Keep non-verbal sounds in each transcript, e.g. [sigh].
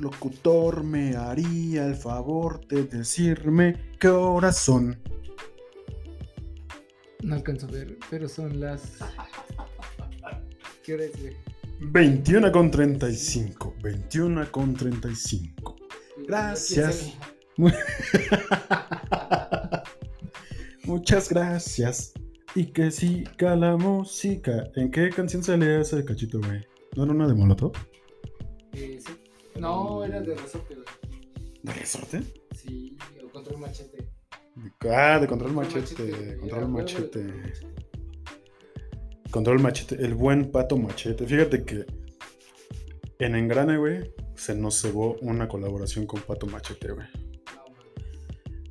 locutor me haría el favor de decirme qué horas son? No alcanzo a ver, pero son las. ¿Qué hora es, güey? 21 con 35. 21 con 35. Gracias. [laughs] Muchas gracias. Y que siga la música. ¿En qué canción salía ese cachito, güey? ¿No era una de Molotov? Eh, sí. No, era de resorte, güey. ¿De resorte? Sí, o control machete. Ah, de control Control machete. machete, Control machete. control machete. Control machete. El buen pato machete. Fíjate que en Engrane, güey, se nos cebó una colaboración con Pato Machete, güey.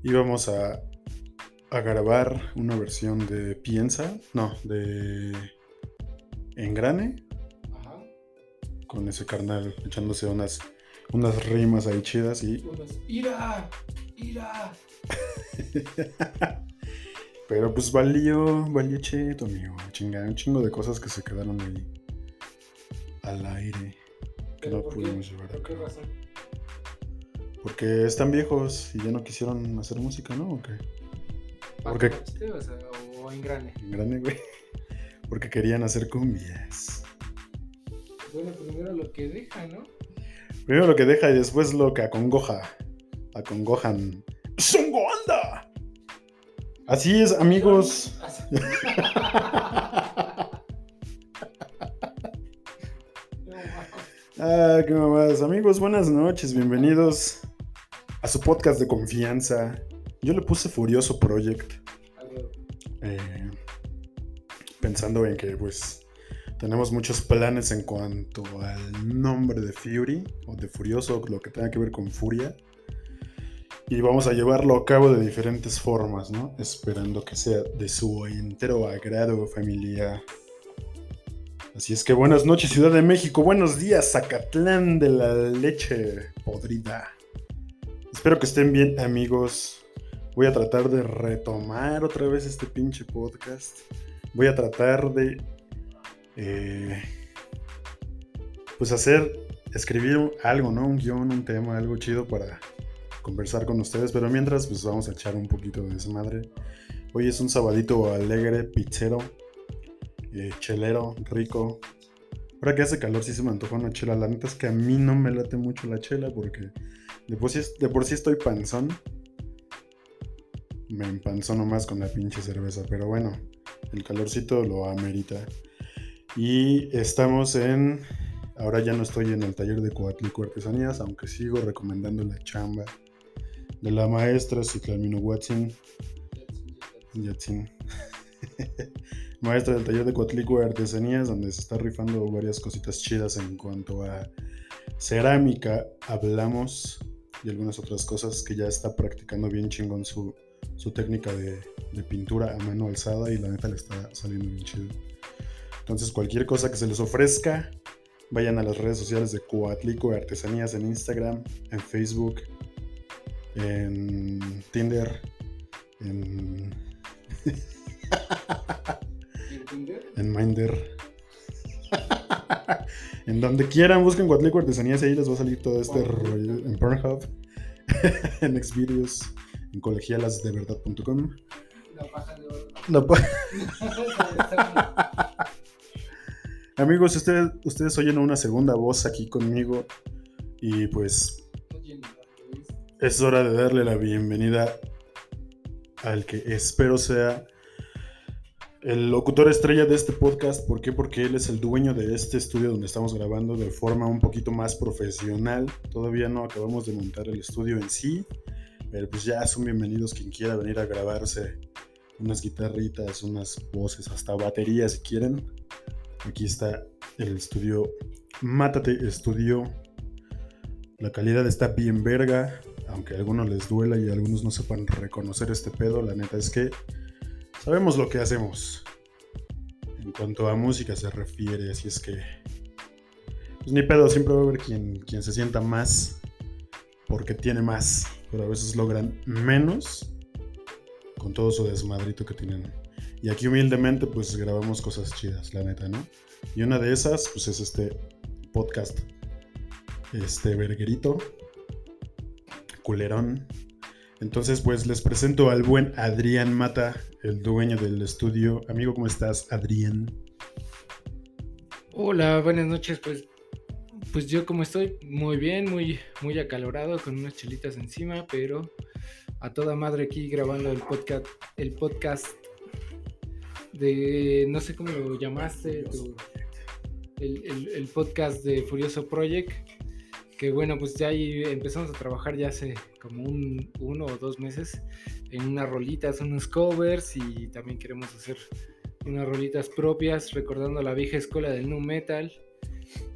Íbamos a, a grabar una versión de Piensa, no, de Engrane, Ajá. con ese carnal echándose unas, unas rimas ahí chidas y... ¡Ira! ¡Ira! [laughs] Pero pues valió, valió cheto, amigo. Chinga, un chingo de cosas que se quedaron ahí al aire que ¿Pero no pudimos llevar a ¿Por qué cabo. razón? Porque están viejos y ya no quisieron hacer música, ¿no? ¿O qué? ¿Por qué? ¿Pato machete o, sea, o engrane? Engrane, güey. Porque querían hacer cumbias. Bueno, primero lo que deja, ¿no? Primero lo que deja y después lo que acongoja. Acongojan. ¡Songo anda! Así es, amigos. [laughs] Ah, qué mamadas. Amigos, buenas noches. Bienvenidos a su podcast de confianza. Yo le puse Furioso Project. Eh, pensando en que, pues, tenemos muchos planes en cuanto al nombre de Fury o de Furioso, lo que tenga que ver con Furia. Y vamos a llevarlo a cabo de diferentes formas, ¿no? Esperando que sea de su entero agrado, familia. Así es que buenas noches, Ciudad de México. Buenos días, Zacatlán de la leche podrida. Espero que estén bien, amigos. Voy a tratar de retomar otra vez este pinche podcast. Voy a tratar de. Eh, pues hacer. Escribir algo, ¿no? Un guion, un tema, algo chido para conversar con ustedes. Pero mientras, pues vamos a echar un poquito de desmadre. Hoy es un sabadito alegre, pizzero, eh, chelero, rico. Ahora que hace calor, sí se me antoja una chela. La neta es que a mí no me late mucho la chela porque de por sí, de por sí estoy panzón. Me empanzono más con la pinche cerveza, pero bueno, el calorcito lo amerita. Y estamos en. Ahora ya no estoy en el taller de Coatlico Artesanías, aunque sigo recomendando la chamba de la maestra Ciclamino Watson. Yatsin. [laughs] Maestra del taller de Coatlico Artesanías, donde se está rifando varias cositas chidas en cuanto a cerámica, hablamos y algunas otras cosas que ya está practicando bien chingón su, su técnica de, de pintura a mano alzada y la neta le está saliendo bien chido. Entonces cualquier cosa que se les ofrezca, vayan a las redes sociales de Coatlico de Artesanías en Instagram, en Facebook, en Tinder, en ¿Y en Tinder? en Minder. en donde quieran, busquen Guatlico Artesanías y ahí les va a salir todo este rollo. En Pornhub, [laughs] en Xvideos, en colegialasdeverdad.com. La paja de oro. La pa- [laughs] [laughs] Amigos, ustedes, ustedes oyen una segunda voz aquí conmigo y pues es hora de darle la bienvenida al que espero sea el locutor estrella de este podcast. ¿Por qué? Porque él es el dueño de este estudio donde estamos grabando de forma un poquito más profesional. Todavía no acabamos de montar el estudio en sí, pero pues ya son bienvenidos quien quiera venir a grabarse unas guitarritas, unas voces, hasta baterías si quieren. Aquí está el estudio Mátate Estudio. La calidad está bien verga, aunque a algunos les duela y algunos no sepan reconocer este pedo. La neta es que sabemos lo que hacemos en cuanto a música se refiere, así es que pues ni pedo, siempre va a haber quien, quien se sienta más porque tiene más, pero a veces logran menos con todo su desmadrito que tienen. Y aquí humildemente pues grabamos cosas chidas, la neta, ¿no? Y una de esas pues es este podcast este verguerito, culerón. Entonces, pues les presento al buen Adrián Mata, el dueño del estudio. Amigo, ¿cómo estás, Adrián? Hola, buenas noches. Pues, pues yo como estoy muy bien, muy, muy acalorado, con unas chelitas encima, pero a toda madre aquí grabando el podcast, el podcast de, no sé cómo lo llamaste, el, podcast de Furioso Project, que bueno, pues ya ahí empezamos a trabajar ya hace como un, uno o dos meses en unas rolitas, unos covers y también queremos hacer unas rolitas propias recordando la vieja escuela del nu metal.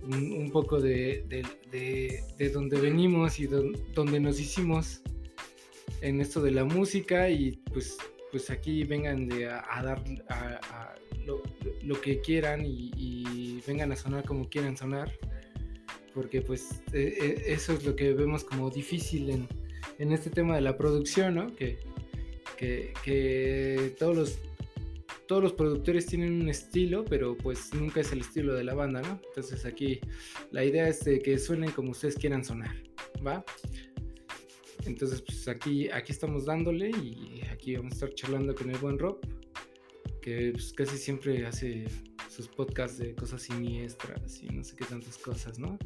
Un, poco de, de, donde venimos y donde nos hicimos en esto de la música y pues pues aquí vengan de a, dar lo, que quieran y, vengan a sonar como quieran sonar porque pues e, e, eso es lo que vemos como difícil en, este tema de la producción ¿no? que, que, todos los todos los productores tienen un estilo, pero pues nunca es el estilo de la banda, ¿no? Entonces aquí la idea es de que suenen como ustedes quieran sonar, ¿va? Entonces, pues aquí, aquí estamos dándole y aquí vamos a estar charlando con el buen Rob, que pues, casi siempre hace sus podcasts de cosas siniestras y no sé qué tantas cosas, ¿no?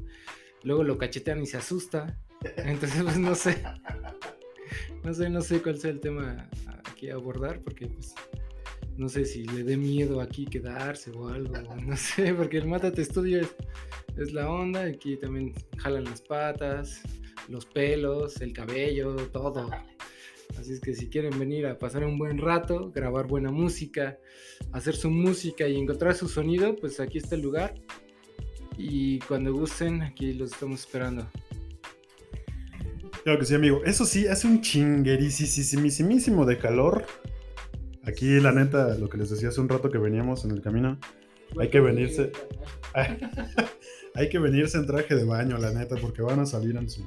Luego lo cachetean y se asusta. Entonces, pues no sé. No sé, no sé cuál sea el tema aquí abordar, porque pues no sé si le dé miedo aquí quedarse o algo, no sé, porque el Mátate Estudio es, es la onda, aquí también jalan las patas, los pelos, el cabello, todo. Así es que si quieren venir a pasar un buen rato, grabar buena música, hacer su música y encontrar su sonido, pues aquí está el lugar. Y cuando gusten, aquí los estamos esperando. Claro que sí, amigo. Eso sí, hace un chinguerísimo de calor. Aquí, la neta, lo que les decía hace un rato que veníamos en el camino, hay que venirse. [laughs] hay que venirse en traje de baño, la neta, porque van a salir en su,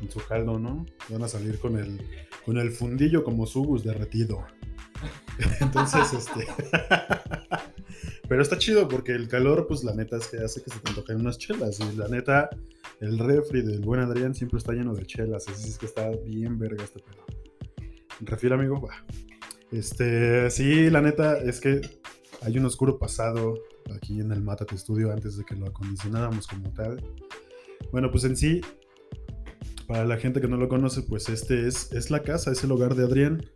en su caldo, ¿no? Van a salir con el, con el fundillo como subus derretido. [laughs] Entonces, este. [laughs] Pero está chido porque el calor, pues la neta es que hace que se te antojen unas chelas. Y la neta, el refri del buen Adrián siempre está lleno de chelas. Así es que está bien verga este pedo. ¿Refil, amigo? Este, sí, la neta es que hay un oscuro pasado aquí en el Mátate Studio antes de que lo acondicionáramos como tal. Bueno, pues en sí, para la gente que no lo conoce, pues este es, es la casa, es el hogar de Adrián.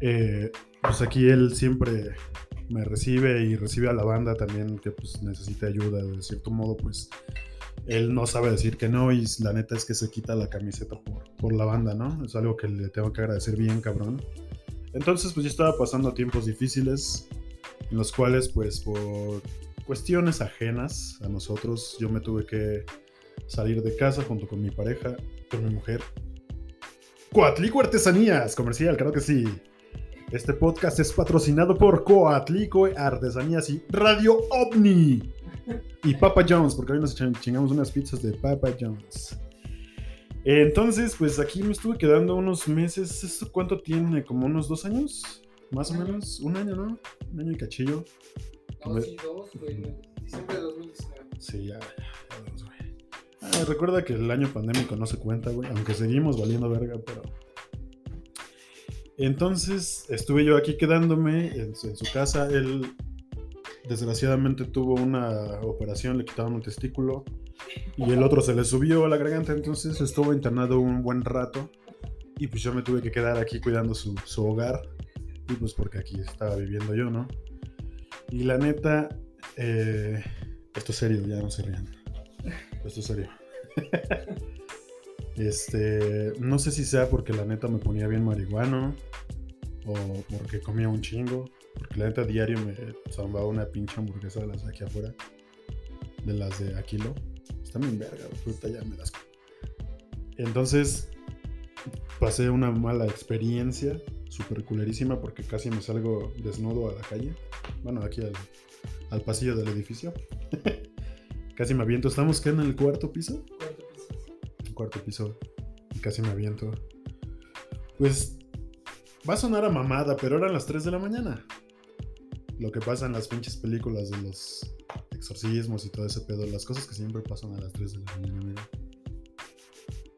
Eh, pues aquí él siempre me recibe y recibe a la banda también que pues necesita ayuda de cierto modo, pues él no sabe decir que no y la neta es que se quita la camiseta por, por la banda, ¿no? Es algo que le tengo que agradecer bien, cabrón. Entonces, pues yo estaba pasando tiempos difíciles en los cuales, pues por cuestiones ajenas a nosotros, yo me tuve que salir de casa junto con mi pareja, con mi mujer. Coatlico Artesanías, comercial, claro que sí. Este podcast es patrocinado por Coatlico Artesanías y Radio OVNI. Y Papa John's, porque hoy nos chingamos unas pizzas de Papa John's. Entonces, pues aquí me estuve quedando unos meses. ¿Esto cuánto tiene? ¿Como unos dos años? Más o menos. Un año, ¿no? Un año y cachillo. No, sí, dos, güey. Diciembre de 2019. Sí, ya. Ah, recuerda que el año pandémico no se cuenta, güey. Aunque seguimos valiendo verga, pero. Entonces estuve yo aquí quedándome en, su casa. Él desgraciadamente tuvo una operación, le quitaron un testículo y el otro se le subió a la garganta. Entonces estuvo internado un buen rato y pues yo me tuve que quedar aquí cuidando su, hogar. Y pues porque aquí estaba viviendo yo, ¿no? Y la neta, eh, esto es serio, ya no se rían. Esto es serio. [laughs] este, no sé si sea porque la neta me ponía bien marihuano o porque comía un chingo. Porque la neta diario me zambaba una pinche hamburguesa de las de aquí afuera. De las de Aquilo. Están bien verga, puta, ya me das. Entonces, pasé una mala experiencia, super culerísima, porque casi me salgo desnudo a la calle. Bueno, aquí al, al pasillo del edificio. [laughs] Casi me aviento. ¿Estamos que en el cuarto piso? Cuarto piso. Cuarto piso. Y casi me aviento. Pues va a sonar a mamada, pero eran las 3 de la mañana. Lo que pasa en las pinches películas de los exorcismos y todo ese pedo, las cosas que siempre pasan a las 3 de la mañana.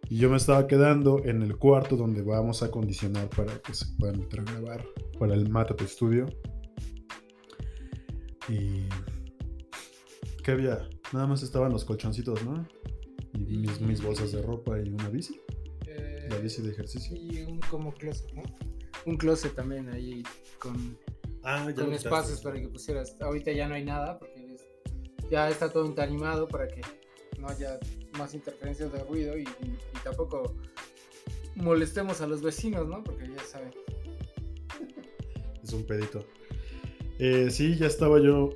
Y yo me estaba quedando en el cuarto donde vamos a acondicionar para que se puedan meter a grabar para el Mátate Studio. Y. ¿Qué había? Nada más estaban los colchoncitos, ¿no? Y mis, mis bolsas de ropa y una bici. Eh, La bici de ejercicio. Y un como closet, ¿no? Un closet también ahí con, Ah, ya con espacios para que pusieras. Ahorita ya no hay nada porque es- ya está todo animado para que no haya más interferencias de ruido y, y tampoco molestemos a los vecinos, ¿no? Porque ya saben. [laughs] Es un pedito. Eh, sí, ya estaba yo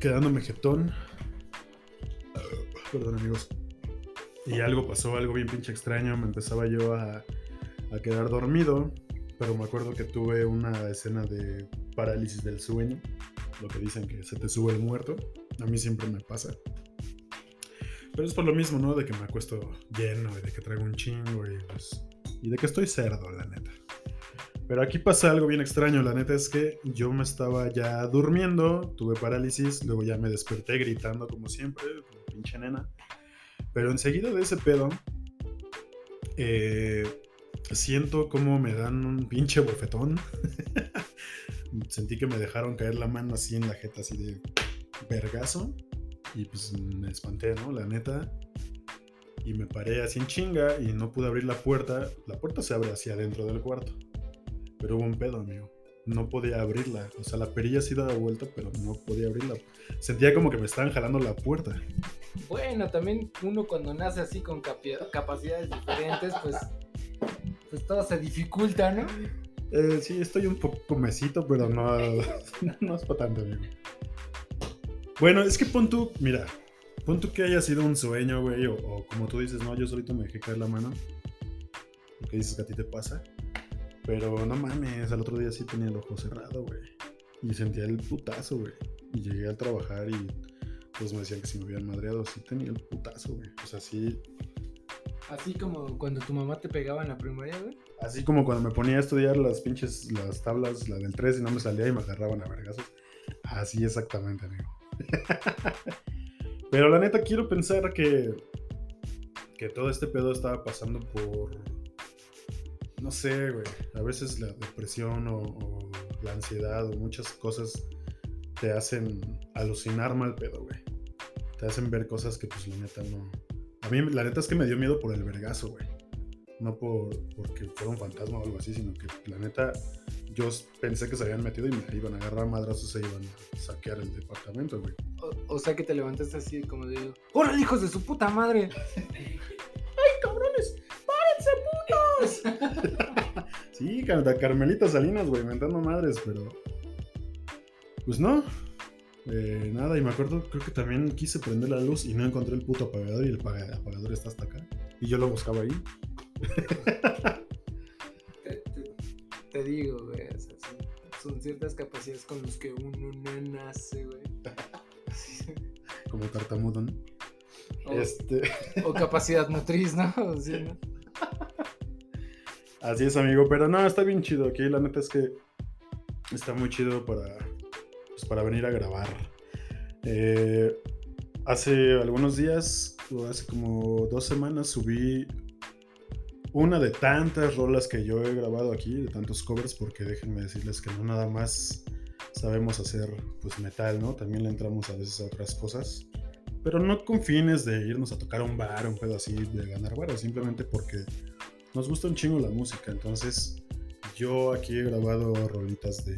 quedándome jetón. Perdón, amigos. Y algo pasó, algo bien pinche extraño. Me empezaba yo a, a quedar dormido. Pero me acuerdo que tuve una escena de parálisis del sueño. Lo que dicen que se te sube el muerto. A mí siempre me pasa. Pero es por lo mismo, ¿no? De que me acuesto lleno y de que traigo un chingo y pues. Y de que estoy cerdo, la neta. Pero aquí pasa algo bien extraño, la neta es que yo me estaba ya durmiendo, tuve parálisis, luego ya me desperté gritando como siempre, pinche nena. Pero enseguida de ese pedo, eh, siento como me dan un pinche bofetón. [laughs] Sentí que me dejaron caer la mano así en la jeta, así de vergazo. Y pues me espanté, ¿no? La neta. Y me paré así en chinga y no pude abrir la puerta. La puerta se abre hacia adentro del cuarto. Pero hubo un pedo, amigo. No podía abrirla. O sea, la perilla sí daba vuelta, pero no podía abrirla. Sentía como que me estaban jalando la puerta. Bueno, también uno cuando nace así con capacidades diferentes, pues, pues todo se dificulta, ¿no? Eh, sí, estoy un poco mesito, pero no, [laughs] no es para tanto, amigo. Bueno, es que pon tú, mira, pon tú que haya sido un sueño, güey, o, o como tú dices, no, yo solito me dejé caer la mano. Que dices que a ti te pasa. Pero no mames, al otro día sí tenía el ojo cerrado, güey. Y sentía el putazo, güey. Y llegué a trabajar y todos me decían que si me habían madreado, sí tenía el putazo, güey. O sea, sí, Así como cuando tu mamá te pegaba en la primaria, güey. Así como cuando me ponía a estudiar las pinches, las tablas, la del 3 y no me salía y me agarraban a vergazos. Así exactamente, amigo. [laughs] Pero la neta quiero pensar que, que todo este pedo estaba pasando por, no sé, güey, a veces la depresión o, o la ansiedad o muchas cosas te hacen alucinar mal pedo, güey. Te hacen ver cosas que pues la neta no... A mí la neta es que me dio miedo por el vergazo, güey no por, porque fuera un fantasma o algo así, sino que la neta yo pensé que se habían metido y me iban a agarrar madrazos e iban a saquear el departamento, güey. O, o sea que te levantaste así como de, ¡Hola, hijos de su puta madre! [laughs] [laughs] Sí, Car- Carmelita Salinas, güey, mentando madres, pero. Pues no. Eh, nada, y me acuerdo, creo que también quise prender la luz y no encontré el puto apagador y el paga- apagador está hasta acá. Y yo lo buscaba ahí. [laughs] te, te- te digo, güey, o sea, son, son ciertas capacidades con las que uno no nace, güey. Como tartamudo, ¿no? O, Este. o capacidad motriz, ¿no? [laughs] Sea, ¿no? Así es, amigo, pero no, está bien chido. Aquí la neta es que está muy chido para, pues, para venir a grabar. Eh, hace algunos días, o hace como dos semanas, subí una de tantas rolas que yo he grabado aquí, de tantos covers, porque déjenme decirles que no nada más sabemos hacer pues metal, ¿no? También le entramos a veces a otras cosas. Pero no con fines de irnos a tocar un bar, un pedo así, de ganar varas, simplemente porque nos gusta un chingo la música. Entonces, yo aquí he grabado rolitas de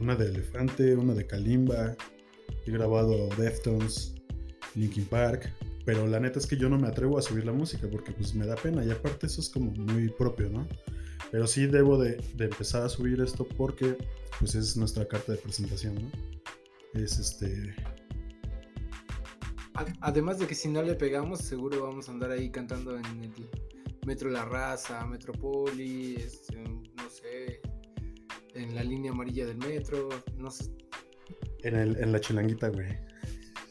una de Elefante, una de Kalimba, he grabado Deftones, Linkin Park, pero la neta es que yo no me atrevo a subir la música porque pues me da pena y aparte eso es como muy propio, ¿no? Pero sí debo de, empezar a subir esto porque pues es nuestra carta de presentación, ¿no? Es este... Además de que si no le pegamos, seguro vamos a andar ahí cantando en el Metro La Raza, Metropoli, este, no sé, en la línea amarilla del metro, no sé. En, el, en la chilanguita, güey.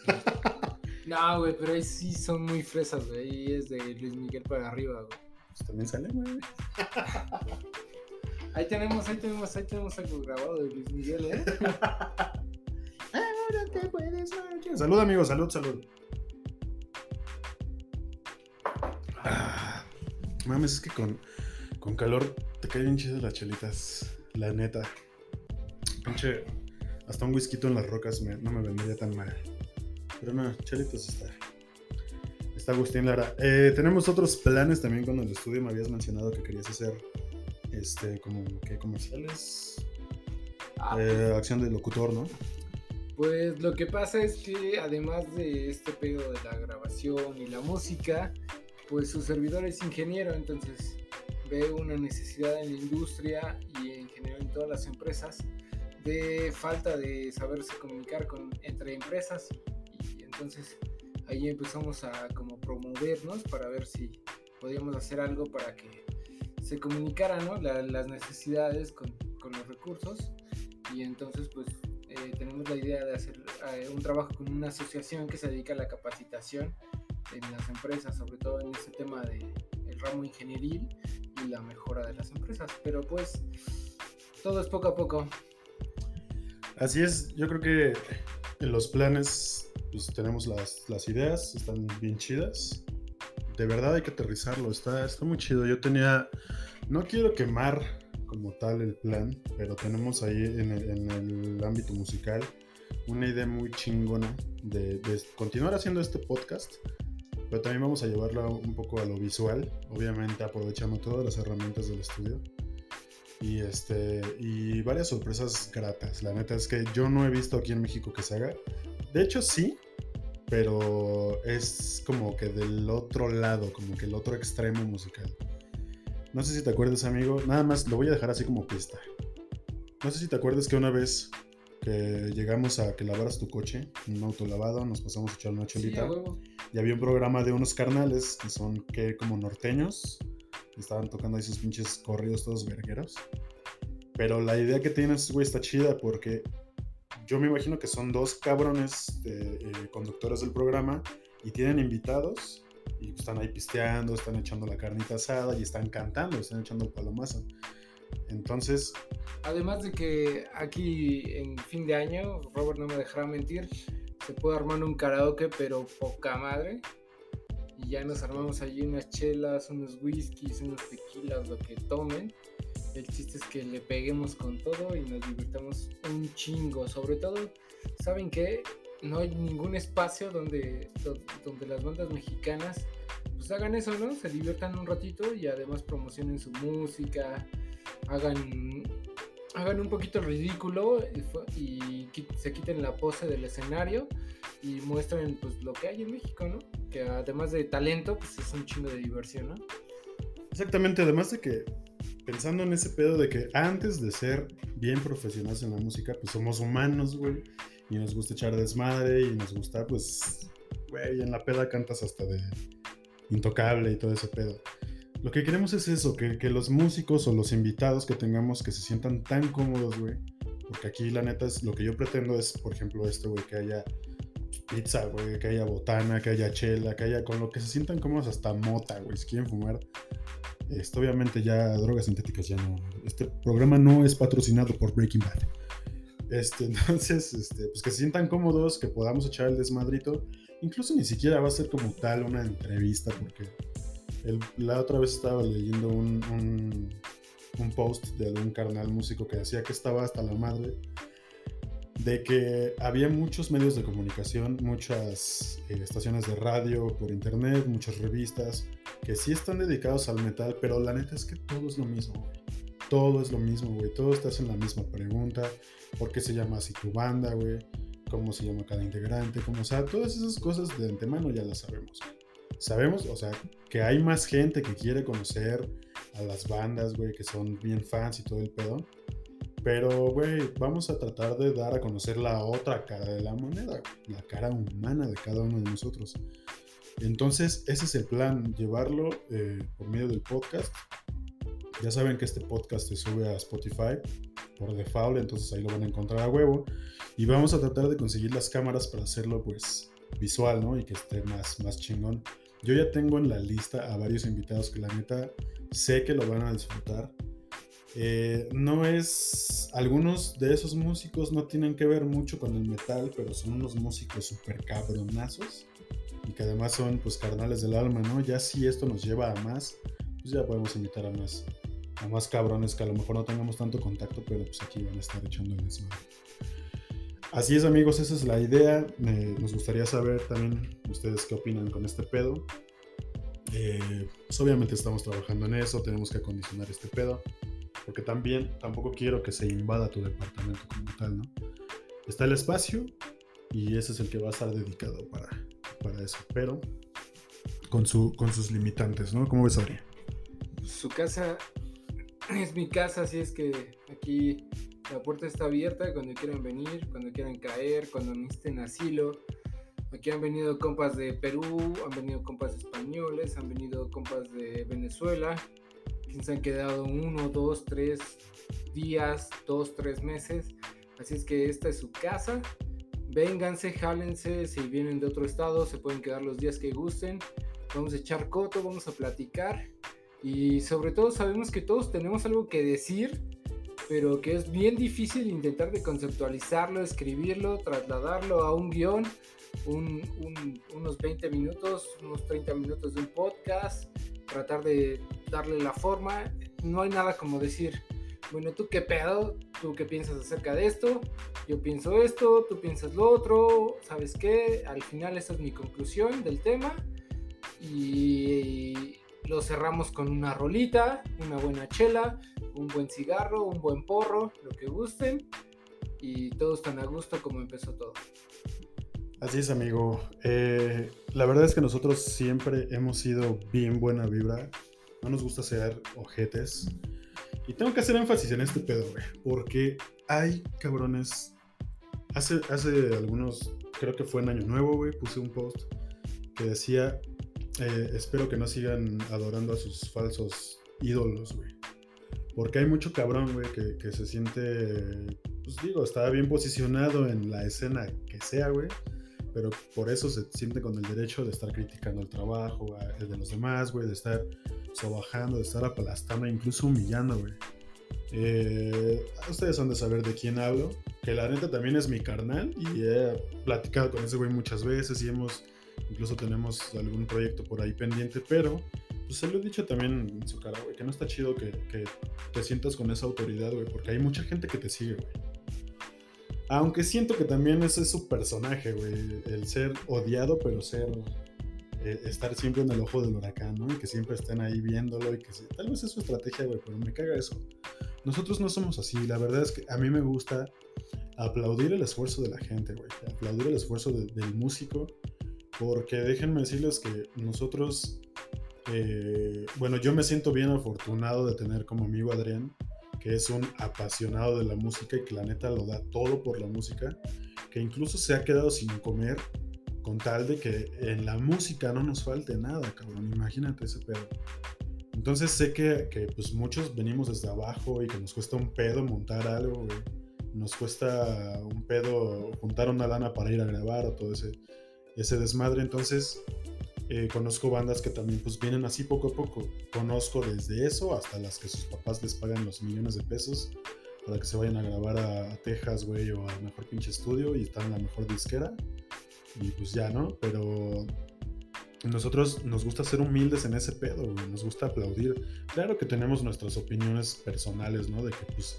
[laughs] No, güey, pero ahí sí son muy fresas, güey. Ahí es de Luis Miguel para arriba, güey. Pues también sale, güey. [laughs] Ahí tenemos, ahí tenemos, ahí tenemos algo grabado de Luis Miguel, ¿eh? [laughs] Ahora te puedes Salud, amigos, salud, salud. Mames, es que con, con calor te caen bien chidas las chelitas. La neta. Pinche. Hasta un whisky en las rocas no me vendría tan mal. Pero no, chelitos está. Está Agustín Lara. Eh, tenemos otros planes también con el estudio. Me habías mencionado que querías hacer este como que comerciales. Ah, eh, acción de locutor, ¿no? Pues lo que pasa es que además de este pedo de la grabación y la música, pues su servidor es ingeniero, entonces ve una necesidad en la industria y en general en todas las empresas de falta de saberse comunicar con, entre empresas y entonces ahí empezamos a como promovernos para ver si podíamos hacer algo para que se comunicaran ¿no? las necesidades con, con los recursos y entonces pues eh, tenemos la idea de hacer eh, un trabajo con una asociación que se dedica a la capacitación en las empresas, sobre todo en ese tema de el ramo ingenieril y la mejora de las empresas. Pero pues todo es poco a poco. Así es, yo creo que en los planes pues tenemos las, las ideas, están bien chidas. De verdad hay que aterrizarlo, está, está muy chido. Yo tenía, no quiero quemar como tal el plan, pero tenemos ahí en el, ámbito musical una idea muy chingona de, continuar haciendo este podcast, pero también vamos a llevarlo un poco a lo visual, obviamente aprovechando todas las herramientas del estudio. Y, este, y varias sorpresas gratas. La neta es que yo no he visto aquí en México que se haga. De hecho, sí, pero es como que del otro lado, como que el otro extremo musical. No sé si te acuerdas, amigo. Nada más lo voy a dejar así como pista. No sé si te acuerdas que una vez que llegamos a que lavaras tu coche, un auto lavado, nos pasamos a echar una chelita. Y había un programa de unos carnales que son que como norteños. estaban tocando ahí sus pinches corridos todos vergueros. Pero la idea que tienes, güey, está chida porque yo me imagino que son dos cabrones de, eh, conductores del programa y tienen invitados y están ahí pisteando, están echando la carnita asada y están cantando, están echando palomazo. Entonces... Además de que aquí en fin de año, Robert no me dejará mentir, se puede armar un karaoke, pero poca madre. Y ya nos armamos allí unas chelas, unos whiskies, unos tequilas, lo que tomen. El chiste es que le peguemos con todo y nos divirtamos un chingo. Sobre todo, ¿saben qué? no hay ningún espacio donde, donde las bandas mexicanas pues hagan eso, ¿no? Se diviertan un ratito y además promocionen su música, hagan, hagan un poquito ridículo y, se quiten la pose del escenario y muestren pues lo que hay en México, ¿no? Que además de talento, pues es un chingo de diversión, ¿no? Exactamente, además de que pensando en ese pedo de que antes de ser bien profesionales en la música, pues somos humanos, güey y nos gusta echar desmadre y nos gusta, pues, güey, en la peda cantas hasta de intocable y todo ese pedo. Lo que queremos es eso, que, que los músicos o los invitados que tengamos que se sientan tan cómodos, güey. Porque aquí la neta es lo que yo pretendo es, por ejemplo, esto, güey, que haya pizza, güey, que haya botana, que haya chela, que haya con lo que se sientan cómodos hasta mota, güey, si quieren fumar. Esto obviamente ya drogas sintéticas ya no. Este programa no es patrocinado por Breaking Bad. Este, [laughs] entonces, este, pues que se sientan cómodos, que podamos echar el desmadrito. Incluso ni siquiera va a ser como tal una entrevista, porque la otra vez estaba leyendo un, un, post de algún carnal músico que decía que estaba hasta la madre de que había muchos medios de comunicación, muchas eh, estaciones de radio por internet, muchas revistas que sí están dedicados al metal, pero la neta es que todo es lo mismo, Todo es lo mismo, güey. Todos te hacen la misma pregunta por qué se llama así tu banda, güey, cómo se llama cada integrante, como, o sea, todas esas cosas de antemano ya las sabemos. Sabemos, o sea, que hay más gente que quiere conocer a las bandas, güey, que son bien fans y todo el pedo. Pero, güey, vamos a tratar de dar a conocer la otra cara de la moneda, la cara humana de cada uno de nosotros. Entonces, ese es el plan, llevarlo eh, por medio del podcast. Ya saben que este podcast se sube a Spotify, por default, entonces ahí lo van a encontrar a huevo. Y vamos a tratar de conseguir las cámaras para hacerlo pues visual, ¿no? Y que esté más, más chingón. Yo ya tengo en la lista a varios invitados que la neta sé que lo van a disfrutar. Eh, no es. Algunos de esos músicos no tienen que ver mucho con el metal, pero son unos músicos súper cabronazos. Y que además son, pues, carnales del alma, ¿no? Ya si esto nos lleva a más, pues ya podemos invitar a más, a más cabrones que a lo mejor no tengamos tanto contacto, pero pues aquí van a estar echando el mismo. Así es, amigos, esa es la idea. nos gustaría saber también ustedes qué opinan con este pedo. Eh, pues obviamente estamos trabajando en eso, tenemos que acondicionar este pedo porque también tampoco quiero que se invada tu departamento como tal, ¿no? Está el espacio y ese es el que va a estar dedicado para, para eso, pero con, su, con sus limitantes, ¿no? ¿Cómo ves, Adrián? Su casa es mi casa, así es que aquí la puerta está abierta cuando quieran venir, cuando quieran caer, cuando necesiten asilo. Aquí han venido compas de Perú, han venido compas españoles, han venido compas de Venezuela, se han quedado uno, dos, tres días, dos, tres meses. Así es que esta es su casa. Vénganse, jálense. Si vienen de otro estado, se pueden quedar los días que gusten. Vamos a echar coto, vamos a platicar. Y sobre todo sabemos que todos tenemos algo que decir, pero que es bien difícil intentar de conceptualizarlo, escribirlo, trasladarlo a un guion, unos 20 minutos, unos 30 minutos de un podcast, tratar de darle la forma. No hay nada como decir, bueno, ¿tú qué pedo? ¿Tú qué piensas acerca de esto? Yo pienso esto, tú piensas lo otro, ¿sabes qué? Al final esa es mi conclusión del tema y lo cerramos con una rolita, una buena chela, un buen cigarro, un buen porro, lo que gusten y todos tan a gusto como empezó todo. Así es, amigo. Eh, la verdad es que nosotros siempre hemos sido bien buena vibra. No nos gusta ser ojetes. Y tengo que hacer énfasis en este pedo, güey. Porque hay cabrones. Hace, hace algunos, creo que fue en Año Nuevo, güey, puse un post que decía: eh, Espero que no sigan adorando a sus falsos ídolos, güey. Porque hay mucho cabrón, güey, que, que se siente, pues digo, está bien posicionado en la escena que sea, güey pero por eso se siente con el derecho de estar criticando el trabajo el de los demás, güey, de estar sobajando, de estar aplastando, incluso humillando, güey. Eh, ustedes han de saber de quién hablo, que la neta también es mi carnal y he platicado con ese güey muchas veces y hemos, incluso tenemos algún proyecto por ahí pendiente, pero pues se lo he dicho también en su cara, güey, que no está chido que, que te sientas con esa autoridad, güey, porque hay mucha gente que te sigue, güey. Aunque siento que también ese es su personaje, güey. El ser odiado, pero ser. Eh, estar siempre en el ojo del huracán, ¿no? Y que siempre estén ahí viéndolo y que tal vez es su estrategia, güey, pero me caga eso. Nosotros no somos así. La verdad es que a mí me gusta aplaudir el esfuerzo de la gente, güey. Aplaudir el esfuerzo del músico. Porque déjenme decirles que nosotros. Eh, bueno, yo me siento bien afortunado de tener como amigo Adrián que es un apasionado de la música y que la neta lo da todo por la música, que incluso se ha quedado sin comer con tal de que en la música no nos falte nada, cabrón. Imagínate ese pedo. Entonces sé que, que pues muchos venimos desde abajo y que nos cuesta un pedo montar algo, Nos cuesta un pedo juntar una lana para ir a grabar o todo ese, ese desmadre. Entonces eh, conozco bandas que también pues vienen así poco a poco. Conozco desde eso hasta las que sus papás les pagan los millones de pesos para que se vayan a grabar a, Texas, güey, o al mejor pinche estudio y están en la mejor disquera. Y pues ya, ¿no? Pero nosotros nos gusta ser humildes en ese pedo, güey. Nos gusta aplaudir. Claro que tenemos nuestras opiniones personales, ¿no? De que pues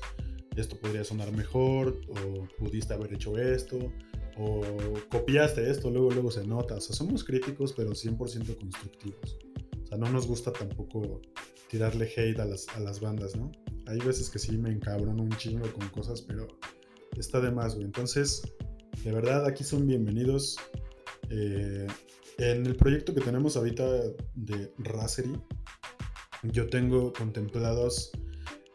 esto podría sonar mejor o pudiste haber hecho esto o copiaste esto, luego, luego se nota. O sea, somos críticos, pero 100% constructivos. O sea, no nos gusta tampoco tirarle hate a las, a las bandas, ¿no? Hay veces que sí me encabrono un chingo con cosas, pero está de más, güey. Entonces, de verdad, aquí son bienvenidos. Eh, en el proyecto que tenemos ahorita de Razery, yo tengo contemplados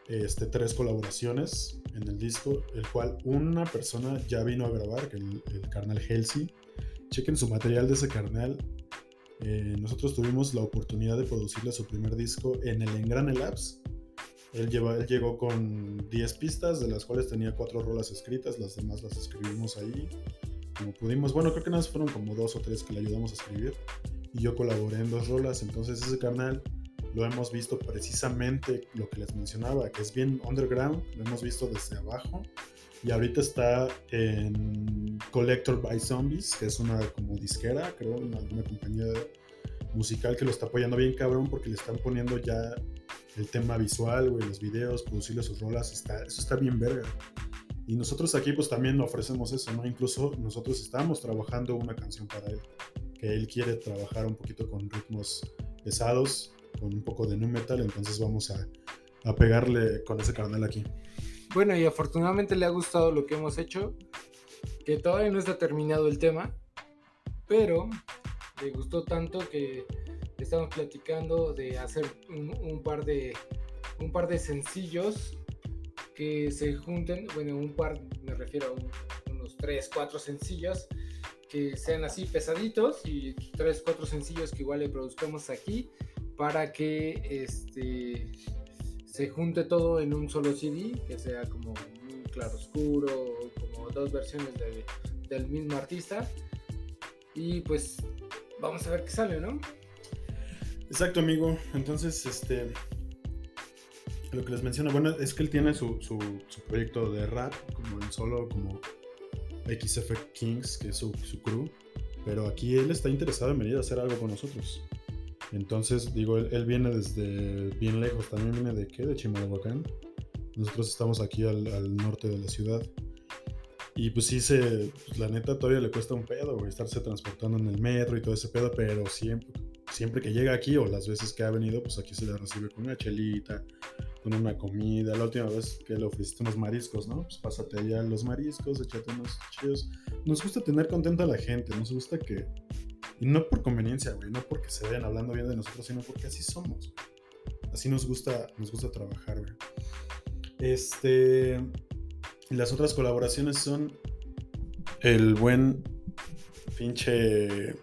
este, tres colaboraciones en el disco, el cual una persona ya vino a grabar, que el, el carnal Halsey. Chequen su material de ese carnal. Eh, nosotros tuvimos la oportunidad de producirle su primer disco en el Engrane Labs. Él, lleva, él llegó con 10 pistas, de las cuales tenía 4 rolas escritas, las demás las escribimos ahí como pudimos. Bueno, creo que nada más fueron como dos o tres que le ayudamos a escribir. Y yo colaboré en dos rolas, entonces ese carnal lo hemos visto precisamente lo que les mencionaba, que es bien underground, lo hemos visto desde abajo. Y ahorita está en Collector by Zombies, que es una como disquera, creo, una, una compañía musical que lo está apoyando bien cabrón porque le están poniendo ya el tema visual, güey, los videos, producirle sus rolas, está, eso está bien verga. Y nosotros aquí pues también ofrecemos eso, ¿no? Incluso nosotros estábamos trabajando una canción para él, que él quiere trabajar un poquito con ritmos pesados, un poco de nu metal, entonces vamos a, a pegarle con ese carnal aquí. Bueno, y afortunadamente le ha gustado lo que hemos hecho, que todavía no está terminado el tema, pero le gustó tanto que estamos platicando de hacer un, par de un par de sencillos que se junten, bueno, un par, me refiero a unos 3, 4 sencillos que sean así pesaditos y 3, 4 sencillos que igual le produzcamos aquí para que este se junte todo en un solo CD, que sea como un claro oscuro, como dos versiones del mismo artista. Y pues vamos a ver qué sale, ¿no? Exacto, amigo. Entonces, este. Lo que les menciono, bueno, es que él tiene su, su, proyecto de rap, como en solo, como XF Kings, que es su, su crew. Pero aquí él está interesado en venir a hacer algo con nosotros. Entonces, digo, él, viene desde bien lejos. También viene de qué? De Chimalhuacán. Nosotros estamos aquí al, al norte de la ciudad. Y pues sí, se, pues, la neta todavía le cuesta un pedo, güey, estarse transportando en el metro y todo ese pedo, pero siempre, siempre que llega aquí o las veces que ha venido, pues aquí se le recibe con una chelita, con una comida. La última vez que le ofreciste unos mariscos, ¿no? Pues pásate allá los mariscos, échate unos chidos. Nos gusta tener contenta a la gente, nos gusta que... Y no por conveniencia, güey, no porque se vayan hablando bien de nosotros, sino porque así somos. Así nos gusta, nos gusta trabajar, güey. Este... Las otras colaboraciones son el buen pinche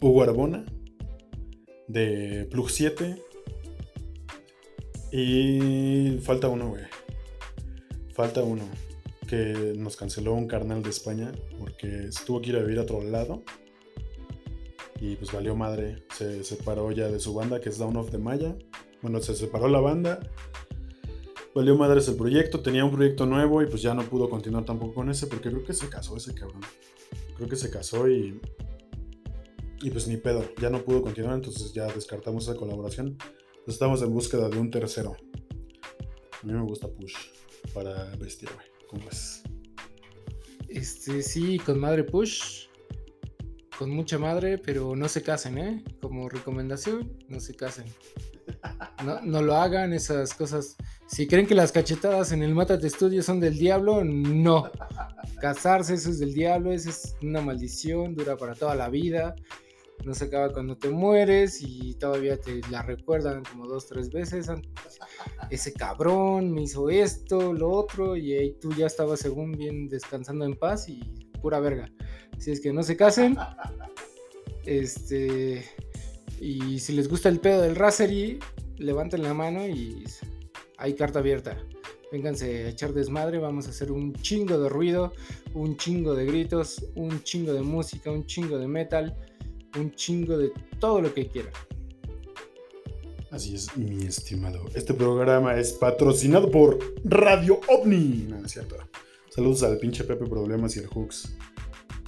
Hugo Arbona de Plug 7. Y falta uno, güey. Falta uno. Que nos canceló un carnal de España porque tuvo que ir a vivir a otro lado. Y pues valió madre. Se separó ya de su banda que es Down of the Maya. Bueno, se separó la banda valió madres el proyecto, tenía un proyecto nuevo y pues ya no pudo continuar tampoco con ese porque creo que se casó ese cabrón. Creo que se casó y y pues ni pedo, ya no pudo continuar, entonces ya descartamos esa colaboración. estamos en búsqueda de un tercero. A mí me gusta Push para bestia, güey. ¿Cómo es? Este, sí, con madre Push. Con mucha madre, pero no se casen, ¿eh? Como recomendación, no se casen. No, lo hagan, esas cosas si creen que las cachetadas en el de Estudio son del diablo, no. Casarse, eso es del diablo, eso es una maldición, dura para toda la vida. No se acaba cuando te mueres y todavía te la recuerdan como dos, tres veces. Ese cabrón me hizo esto, lo otro, y ahí tú ya estabas según bien descansando en paz y pura verga. Si es que no se casen, [laughs] este. Y si les gusta el pedo del Razery, levanten la mano y hay carta abierta. Vénganse a echar desmadre, vamos a hacer un chingo de ruido, un chingo de gritos, un chingo de música, un chingo de metal, un chingo de todo lo que quieran. Así es, mi estimado. Este programa es patrocinado por Radio OVNI. No, es cierto. Saludos al pinche Pepe Problemas y el Hooks.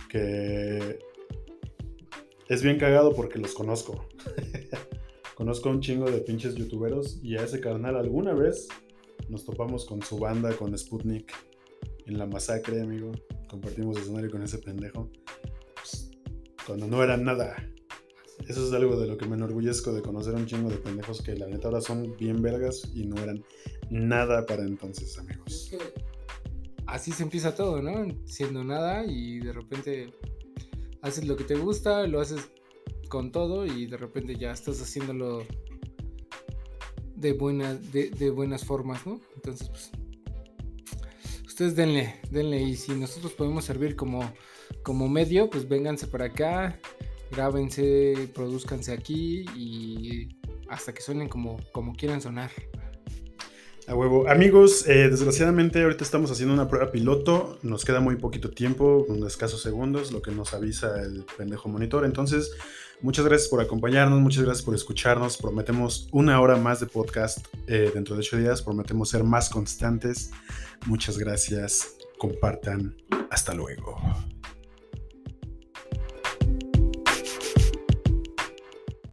Que es bien cagado porque los conozco. [laughs] Conozco un chingo de pinches youtuberos y a ese carnal alguna vez nos topamos con su banda, con Sputnik, en la masacre, amigo. Compartimos escenario con ese pendejo. Pues, cuando no eran nada. Eso es algo de lo que me enorgullezco de conocer a un chingo de pendejos que la neta ahora son bien vergas y no eran nada para entonces, amigos. Así se empieza todo, ¿no? Siendo nada y de repente haces lo que te gusta, lo haces con todo y de repente ya estás haciéndolo de, buena, de, buenas formas, ¿no? Entonces, pues, ustedes denle, denle y si nosotros podemos servir como, como medio, pues vénganse para acá, grábense, produzcanse aquí y hasta que suenen como, como quieran sonar. A huevo. Amigos, eh, desgraciadamente ahorita estamos haciendo una prueba piloto. Nos queda muy poquito tiempo, unos escasos segundos, lo que nos avisa el pendejo monitor. Entonces, muchas gracias por acompañarnos, muchas gracias por escucharnos. Prometemos una hora más de podcast eh, dentro de ocho días. Prometemos ser más constantes. Muchas gracias. Compartan. Hasta luego.